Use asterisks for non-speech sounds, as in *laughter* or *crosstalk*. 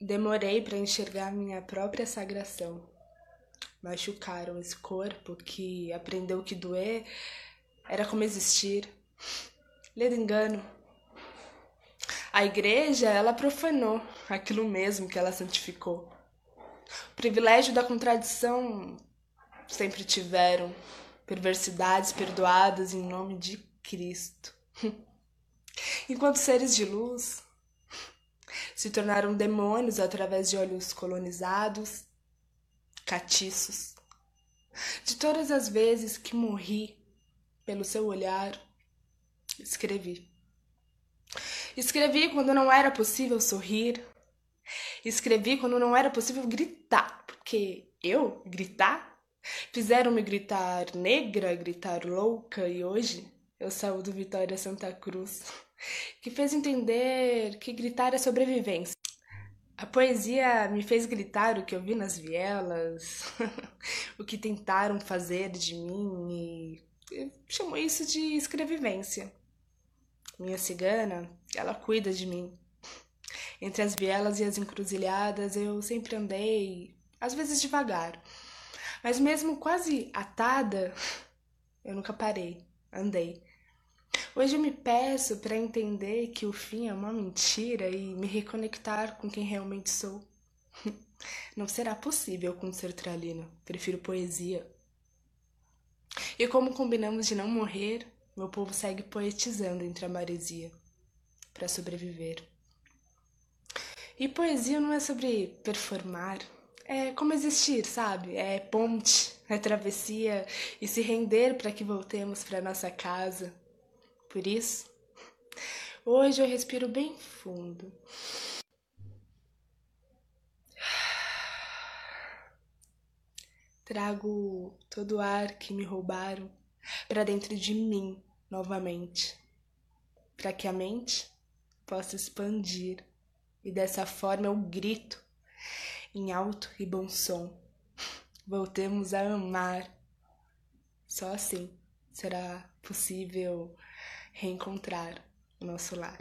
Demorei para enxergar minha própria sagração. Machucaram esse corpo que aprendeu que doer era como existir. Ledo engano. A igreja, ela profanou aquilo mesmo que ela santificou. O privilégio da contradição sempre tiveram perversidades perdoadas em nome de Cristo. *laughs* Enquanto seres de luz se tornaram demônios através de olhos colonizados, catiços. De todas as vezes que morri pelo seu olhar, escrevi. Escrevi quando não era possível sorrir. Escrevi quando não era possível gritar, porque eu gritar Fizeram-me gritar negra, gritar louca, e hoje eu saúdo Vitória Santa Cruz, que fez entender que gritar é sobrevivência. A poesia me fez gritar o que eu vi nas vielas, *laughs* o que tentaram fazer de mim e chamo isso de escrevivência. Minha cigana, ela cuida de mim. Entre as vielas e as encruzilhadas eu sempre andei, às vezes devagar, mas mesmo quase atada, *laughs* eu nunca parei, andei. Hoje eu me peço para entender que o fim é uma mentira e me reconectar com quem realmente sou. *laughs* Não será possível com ser tralino, prefiro poesia. E como combinamos de não morrer, meu povo segue poetizando entre a maresia para sobreviver. E poesia não é sobre performar, é como existir, sabe? É ponte, é travessia e se render para que voltemos para nossa casa. Por isso, hoje eu respiro bem fundo. Trago todo o ar que me roubaram para dentro de mim novamente, para que a mente possa expandir e dessa forma eu grito em alto e bom som. Voltemos a amar. Só assim será possível reencontrar o nosso lar.